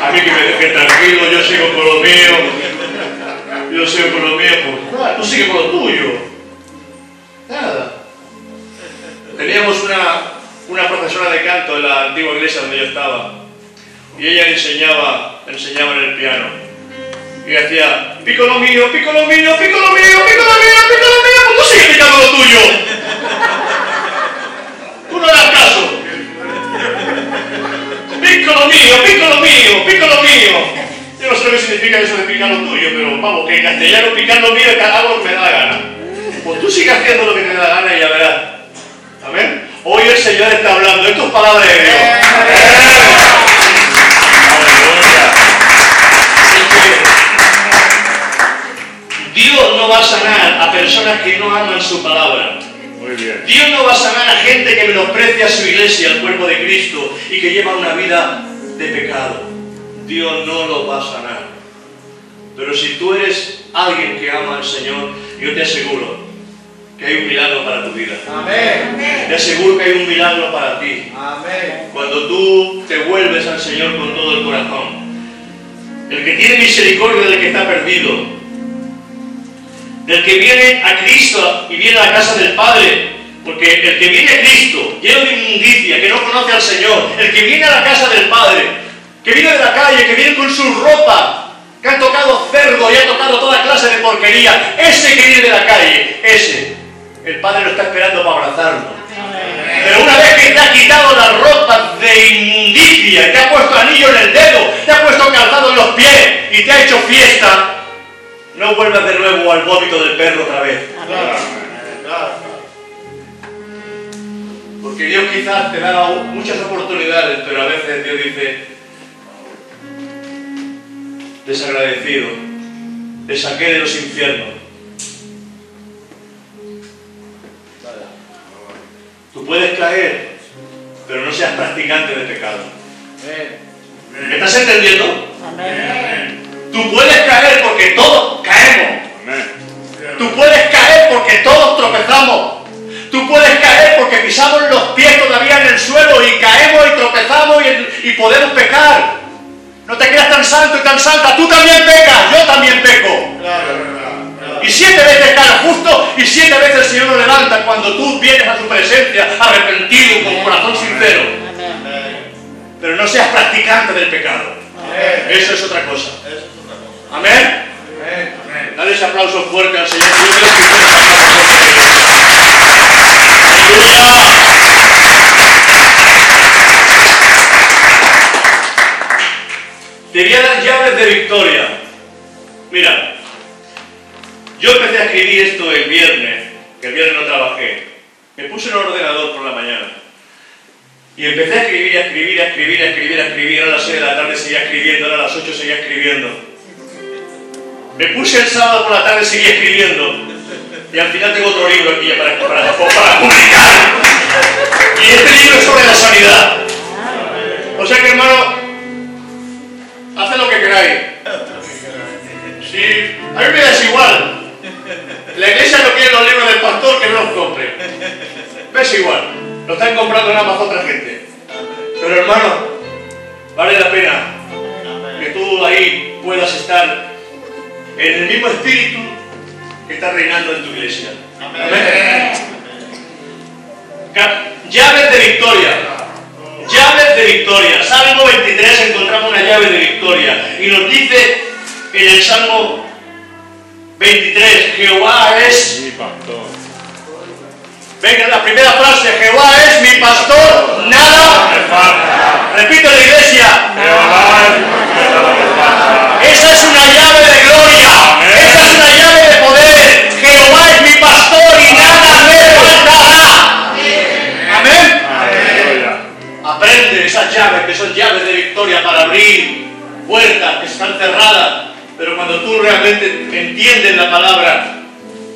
a mí que me deje tranquilo, yo sigo con lo mío, yo sigo con lo mío, pues tú sigue con lo tuyo. Nada. Teníamos una, una profesora de canto en la antigua iglesia donde yo estaba, y ella enseñaba, enseñaba en el piano, y hacía, pico lo mío, pico lo mío, pico lo mío, pico lo mío, pico lo mío, pues tú sigue picando lo tuyo. Tú no das caso. Piccolo mío, piccolo mío, piccolo mío. Yo no sé lo que significa eso de picar lo tuyo, pero vamos, que en castellano picar lo mío es lo que me da la gana. Pues tú sigue haciendo lo que te da la gana y ya verás. Amén. Hoy el Señor está hablando. Esto es palabra de Dios. Dios no va a sanar a personas que no aman su palabra. Muy bien. Dios no va a sanar a gente que menosprecia a su iglesia, al cuerpo de Cristo y que lleva una vida de pecado. Dios no lo va a sanar. Pero si tú eres alguien que ama al Señor, yo te aseguro que hay un milagro para tu vida. Amén. Te aseguro que hay un milagro para ti. Amén. Cuando tú te vuelves al Señor con todo el corazón. El que tiene misericordia del que está perdido. Del que viene a Cristo y viene a la casa del Padre. Porque el que viene a Cristo, lleno de inmundicia, que no conoce al Señor, el que viene a la casa del Padre, que viene de la calle, que viene con su ropa, que ha tocado cerdo y ha tocado toda clase de porquería, ese que viene de la calle, ese, el Padre lo está esperando para abrazarlo. Pero una vez que te ha quitado la ropa de inmundicia, te ha puesto anillo en el dedo, te ha puesto calzado en los pies y te ha hecho fiesta, no vuelvas de nuevo al vómito del perro otra vez. Claro. Claro. Porque Dios quizás te da muchas oportunidades, pero a veces Dios dice, desagradecido, te saqué de los infiernos. Tú puedes caer, pero no seas practicante de pecado. ¿Me estás entendiendo? Amén. Tú puedes caer porque todos caemos. Tú puedes caer porque todos tropezamos. Tú puedes caer porque pisamos los pies todavía en el suelo y caemos y tropezamos y, y podemos pecar. No te creas tan santo y tan santa. Tú también pecas, yo también peco. Y siete veces cae justo y siete veces el Señor lo levanta cuando tú vienes a su presencia arrepentido, con corazón sincero. Pero no seas practicante del pecado. Eso es otra cosa. Amén. Amén. Dale ese aplauso fuerte al Señor. Yo creo que ustedes. ¡Aleluya! Te voy a dar llaves de victoria. Mira, yo empecé a escribir esto el viernes, que el viernes no trabajé. Me puse en el ordenador por la mañana. Y empecé a escribir, a escribir, a escribir, a escribir, a escribir. A las 6 de la tarde seguía escribiendo, a las 8 seguía escribiendo. Me puse el sábado por la tarde, seguí escribiendo. Y al final tengo otro libro aquí para, para, para publicar. Y este libro es sobre la sanidad. O sea que, hermano, haced lo que queráis. Sí, a mí me da igual. La iglesia no quiere los libros del pastor, que no los compre. Me es igual. Lo están comprando nada más otra gente. Pero hermano, vale la pena que tú ahí puedas estar en el mismo espíritu que está reinando en tu iglesia. Amén. Llaves de victoria. Llaves de victoria. Salmo 23 encontramos una llave de victoria. Y nos dice en el Salmo 23, Jehová es... Mi pastor. Venga, la primera frase, Jehová es mi pastor, nada Me falta. Repito la iglesia. Jehová es mi pastor. Llaves que son llaves de victoria para abrir puertas que están cerradas. Pero cuando tú realmente entiendes la palabra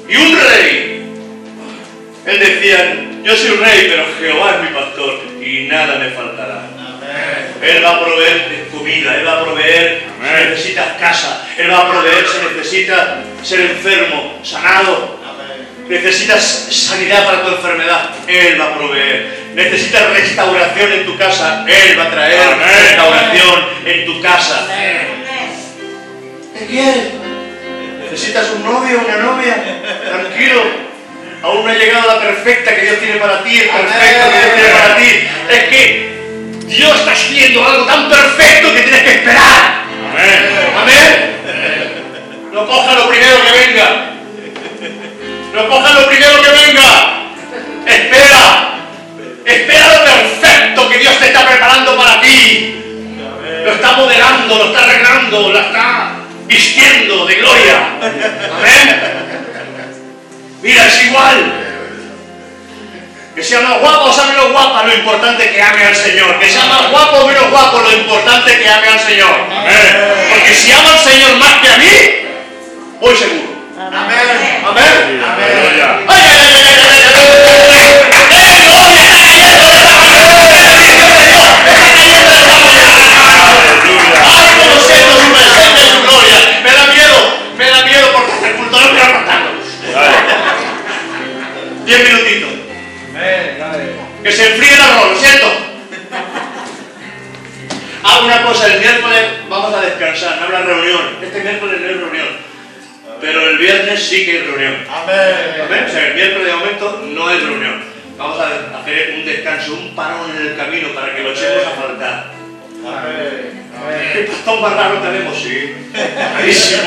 y un rey, él decía, yo soy un rey, pero Jehová es mi pastor y nada me faltará. Él va a proveer de comida, Él va a proveer Amén. si necesitas casa, Él va a proveer si necesitas ser enfermo, sanado, Amén. necesitas sanidad para tu enfermedad, Él va a proveer. Necesitas restauración en tu casa, Él va a traer Amén. restauración en tu casa. ¿Qué quieres? ¿Necesitas un novio, una novia? Tranquilo. Aún no ha llegado la perfecta que Dios tiene para ti, el perfecto que Dios tiene para ti. Es que Dios está haciendo algo tan perfecto que tienes que esperar. Amén. Amén. No coja lo primero que venga. No coja lo primero que venga. Espera está modelando, lo está arreglando, lo está vistiendo de gloria. Amén. Mira, es igual. Que sea más guapo o sea menos guapa, lo importante es que ame al Señor. Que sea más guapo o menos guapo, lo importante es que ame al Señor. Amén. Porque si ama al Señor más que a mí, voy seguro. Amén. Amén. Aleluya. ¡Ay, ay, Cosa, el miércoles vamos a descansar, no habrá reunión. Este miércoles no hay reunión. Pero el viernes sí que hay reunión. Amén. Amén. O sea, el miércoles de momento no hay reunión. Vamos a hacer un descanso, un parón en el camino para que lo echemos a faltar. Amén. ¿Qué pastor más raro tenemos? Sí. Rarísimo.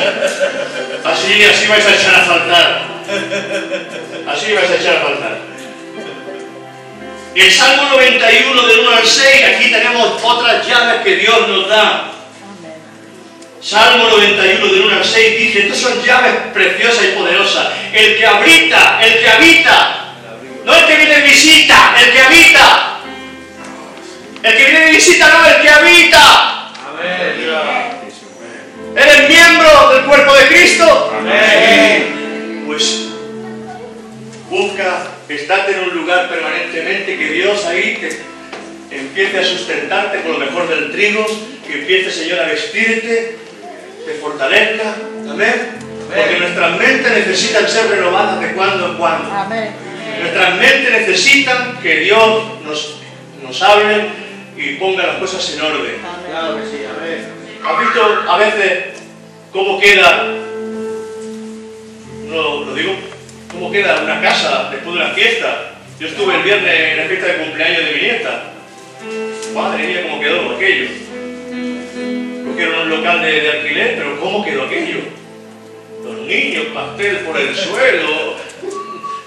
Así, así vais a echar a faltar. Así vais a echar a faltar. El Salmo 91 del 1 al 6, aquí tenemos otras llaves que Dios nos da. Salmo 91 del 1 al 6 dice, estas son llaves preciosas y poderosas. El que habita, el que habita, no el que viene de visita, el que habita. El que viene de visita, no, el que habita. Amén. ¿Eres miembro del cuerpo de Cristo? Amén. Pues busca estate en un lugar permanentemente que Dios ahí te empiece a sustentarte con lo mejor del trigo, que empiece Señor a vestirte, te fortalezca. Amén. Porque nuestras mentes necesitan ser renovadas de cuando en cuando. Amén. Nuestras mentes necesitan que Dios nos, nos hable y ponga las cosas en orden. Claro que sí. Amén. ¿Has visto a veces cómo queda, no lo digo, cómo queda una casa después de una fiesta? Yo estuve el viernes en la fiesta de cumpleaños de mi nieta. Madre mía, cómo quedó aquello. Cogieron un local de, de alquiler, pero ¿cómo quedó aquello? Los niños, pastel por el suelo,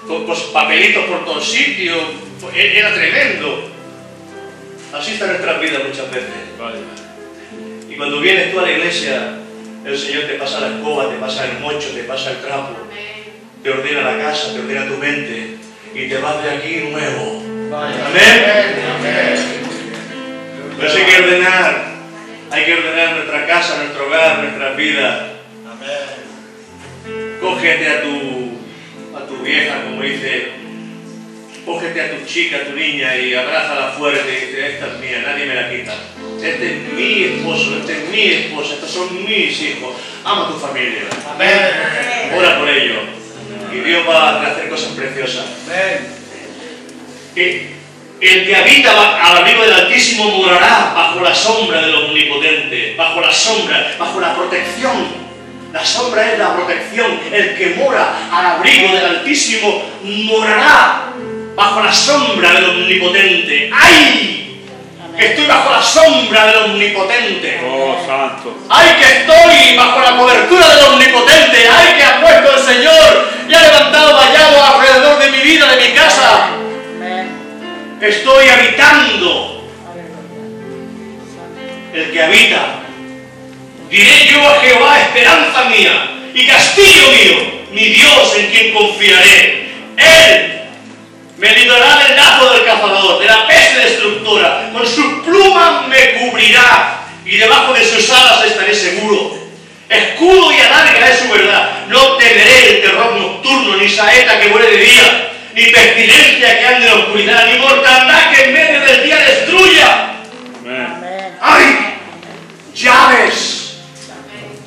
con, con papelitos por todos sitios. E- Era tremendo. Así está nuestra vida muchas veces. Y cuando vienes tú a la iglesia, el Señor te pasa la escoba, te pasa el mocho, te pasa el trapo, te ordena la casa, te ordena tu mente y te vas de aquí nuevo. Amén. Eso hay que ordenar, hay que ordenar nuestra casa, nuestro hogar, nuestras vidas. Amén. Cógete a tu, a tu vieja, como dice, cógete a tu chica, a tu niña y abrázala fuerte y dice, esta es mía, nadie me la quita. Este es mi esposo, este es mi esposa, estos son mis hijos. Ama a tu familia. Amén. Ora por ello. Y Dios va a hacer cosas preciosas. El que habita al abrigo del Altísimo morará bajo la sombra del Omnipotente, bajo la sombra, bajo la protección. La sombra es la protección. El que mora al abrigo del Altísimo morará bajo la sombra del Omnipotente. ¡Ay! Que estoy bajo la sombra del Omnipotente. Oh, santo. ¡Ay, que estoy bajo la cobertura del Omnipotente! ¡Ay, que ha puesto el Señor y ha levantado vallado alrededor de mi vida, de mi casa! Estoy habitando que habita. Diré yo a Jehová, esperanza mía y castillo mío, mi Dios en quien confiaré. Él me librará del lazo del cazador, de la peste destructora. Con su pluma me cubrirá y debajo de sus alas estaré seguro. Escudo y alarga es su verdad. No temeré el terror nocturno, ni saeta que muere de día, ni pestilencia que ande en la oscuridad, ni mortandad que en medio del día destruya. Amén. ¡Ay! Llaves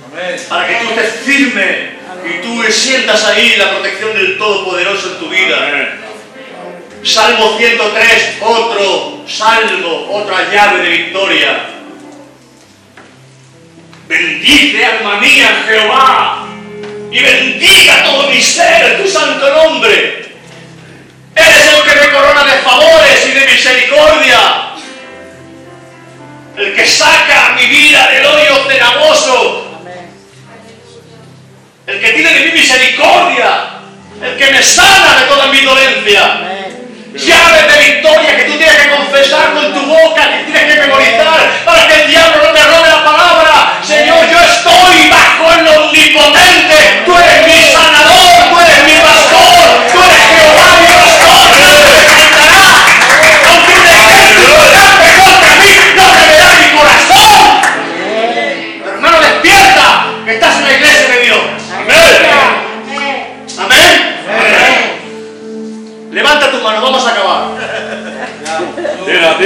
Amén. para que tú estés firme y tú sientas ahí la protección del Todopoderoso en tu vida. Amén. Salmo 103, otro salmo, otra llave de victoria. Bendice alma mía Jehová y bendiga todo mi ser tu santo nombre. Eres el que me corona de favores y de misericordia. El que saca mi vida del hoyo cenagoso. El que tiene de mí misericordia. El que me sana de toda mi dolencia.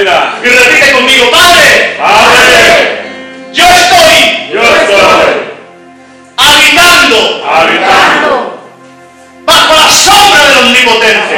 Y repite conmigo, Padre. Padre. Yo estoy. Yo estoy. Habitando. Habitando. Bajo la sombra del omnipotente.